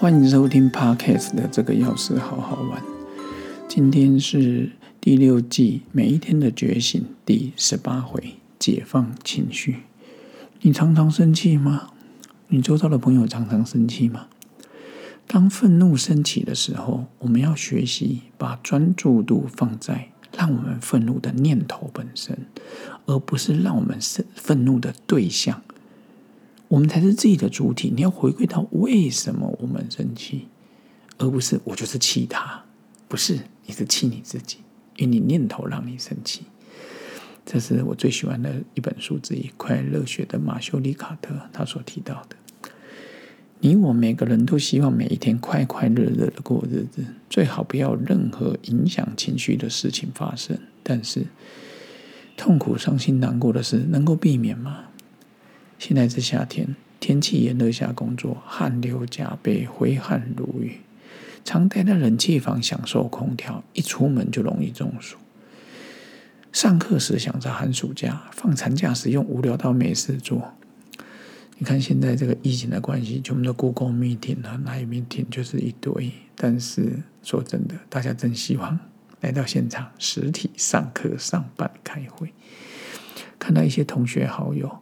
欢迎收听 Podcast 的这个钥匙好好玩。今天是第六季每一天的觉醒第十八回，解放情绪。你常常生气吗？你周遭的朋友常常生气吗？当愤怒升起的时候，我们要学习把专注度放在让我们愤怒的念头本身，而不是让我们生愤怒的对象。我们才是自己的主体。你要回归到为什么我们生气，而不是我就是气他。不是，你是气你自己，因为你念头让你生气。这是我最喜欢的一本书之一，《快乐学》的马修·里卡特他所提到的。你我每个人都希望每一天快快乐乐的过日子，最好不要任何影响情绪的事情发生。但是，痛苦、伤心、难过的事能够避免吗？现在是夏天，天气炎热下工作，汗流浃背，挥汗如雨。常待在冷气房享受空调，一出门就容易中暑。上课时想着寒暑假，放长假时用无聊到没事做。你看现在这个疫情的关系，全部的 Google Meeting 啊，哪一 Meeting 就是一堆。但是说真的，大家真希望来到现场，实体上课、上班、开会，看到一些同学好友，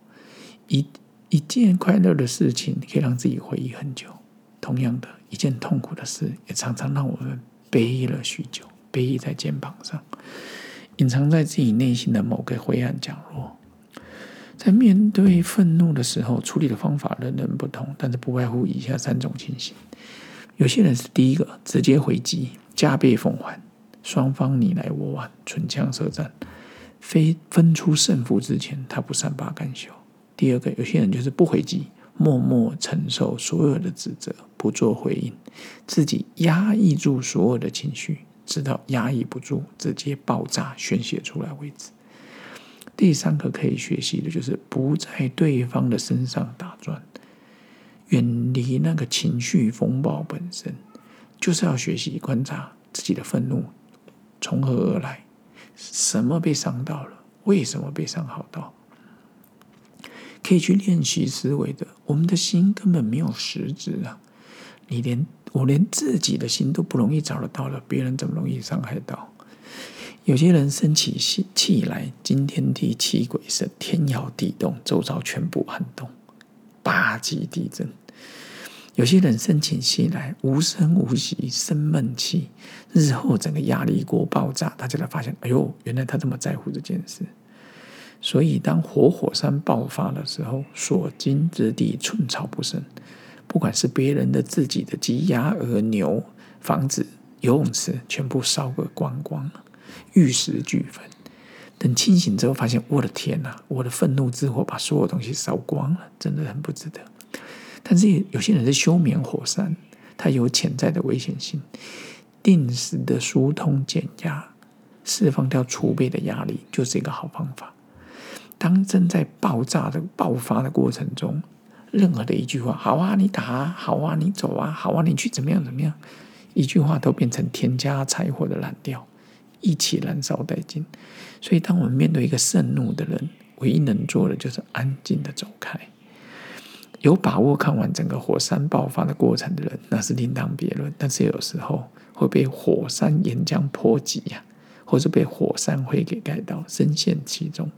一一件快乐的事情可以让自己回忆很久。同样的一件痛苦的事，也常常让我们背了许久，背忆在肩膀上，隐藏在自己内心的某个灰暗角落。在面对愤怒的时候，处理的方法人人不同，但是不外乎以下三种情形：有些人是第一个，直接回击，加倍奉还，双方你来我往，唇枪舌战，非分出胜负之前，他不善罢甘休；第二个，有些人就是不回击，默默承受所有的指责，不做回应，自己压抑住所有的情绪，直到压抑不住，直接爆炸宣泄出来为止。第三个可以学习的就是不在对方的身上打转，远离那个情绪风暴本身，就是要学习观察自己的愤怒从何而来，什么被伤到了，为什么被伤好到，可以去练习思维的。我们的心根本没有实质啊，你连我连自己的心都不容易找得到了，别人怎么容易伤害到？有些人生起气气来，惊天地泣鬼神，天摇地动，周遭全部撼动，八级地震。有些人生起气来，无声无息，生闷气，日后整个压力锅爆炸，大家才发现，哎呦，原来他这么在乎这件事。所以，当活火山爆发的时候，所经之地寸草不生，不管是别人的、自己的鸡、鸭、鹅、牛、房子、游泳池，全部烧个光光。玉石俱焚。等清醒之后，发现我的天哪！我的愤怒之火把所有东西烧光了，真的很不值得。但是有些人是休眠火山，它有潜在的危险性。定时的疏通减压，释放掉储备的压力，就是一个好方法。当正在爆炸的爆发的过程中，任何的一句话，好啊，你打，好啊，你走啊，好啊，你去怎么样怎么样，一句话都变成添加柴火的燃料。一起燃烧殆尽。所以，当我们面对一个盛怒的人，唯一能做的就是安静的走开。有把握看完整个火山爆发的过程的人，那是另当别论。但是有时候会被火山岩浆波及呀，或是被火山灰给盖到，深陷其中，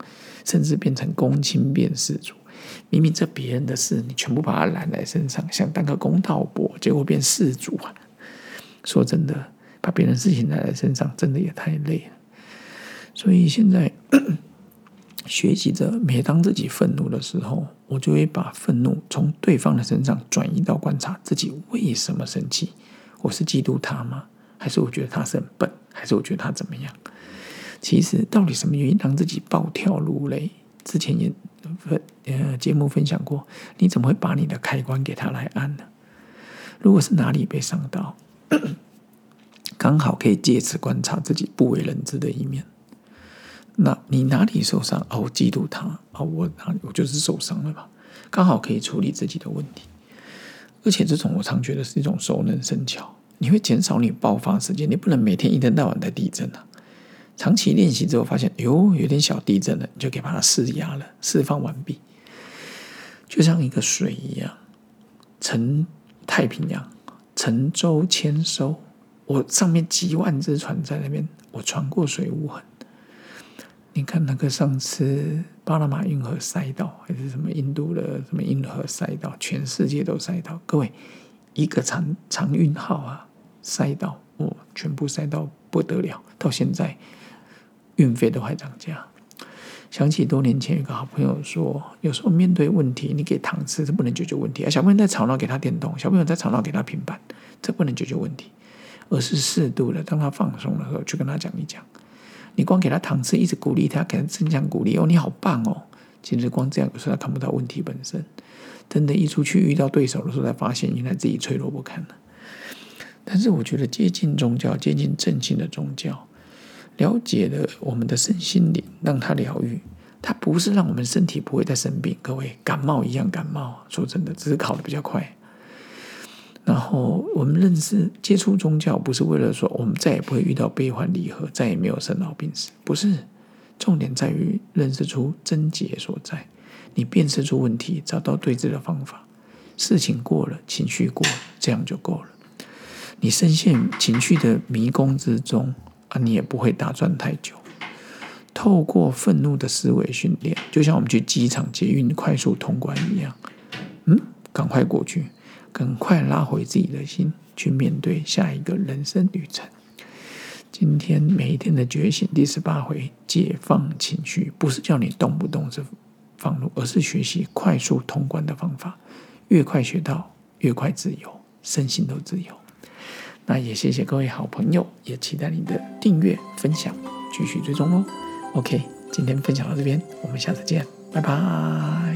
甚至变成公亲变事主。明明这别人的事，你全部把它揽在身上，想当个公道伯，结果变事主啊！说真的。把别人事情揽在身上，真的也太累了。所以现在学习着，每当自己愤怒的时候，我就会把愤怒从对方的身上转移到观察自己为什么生气。我是嫉妒他吗？还是我觉得他是很笨？还是我觉得他怎么样？其实到底什么原因让自己暴跳如雷？之前也分呃节目分享过，你怎么会把你的开关给他来按呢？如果是哪里被伤到？刚好可以借此观察自己不为人知的一面。那你哪里受伤？哦，嫉妒他哦，我哪里我就是受伤了吧？刚好可以处理自己的问题。而且这种我常觉得是一种熟能生巧，你会减少你爆发时间。你不能每天一天到晚在地震啊！长期练习之后，发现哟，有点小地震了，你就可以把它释压了，释放完毕。就像一个水一样，沉太平洋。沉舟千艘，我上面几万只船在那边，我船过水无痕。你看那个上次巴拿马运河塞到，还是什么印度的什么运河赛道，全世界都塞到。各位，一个长长运号啊，塞到哦，全部塞到不得了。到现在运费都还涨价。想起多年前有个好朋友说，有时候面对问题，你给糖吃是不能解决问题。啊，小朋友在吵闹，给他电动；小朋友在吵闹，给他平板，这不能解决问题，而是适度的，当他放松的时候，去跟他讲一讲。你光给他糖吃，一直鼓励他，给他增强鼓励哦，你好棒哦！其实光这样，有时候他看不到问题本身。真的，一出去遇到对手的时候，才发现原来自己脆弱不堪了。但是，我觉得接近宗教，接近正信的宗教，了解了我们的身心灵，让它疗愈，它不是让我们身体不会再生病。各位，感冒一样感冒，说真的，只是考的比较快。然后我们认识、接触宗教，不是为了说我们再也不会遇到悲欢离合，再也没有生老病死，不是。重点在于认识出症结所在，你辨识出问题，找到对治的方法。事情过了，情绪过，这样就够了。你深陷情绪的迷宫之中啊，你也不会打转太久。透过愤怒的思维训练，就像我们去机场捷运快速通关一样，嗯，赶快过去。赶快拉回自己的心，去面对下一个人生旅程。今天每一天的觉醒第十八回，解放情绪，不是叫你动不动就放怒，而是学习快速通关的方法。越快学到，越快自由，身心都自由。那也谢谢各位好朋友，也期待你的订阅、分享，继续追踪哦。OK，今天分享到这边，我们下次见，拜拜。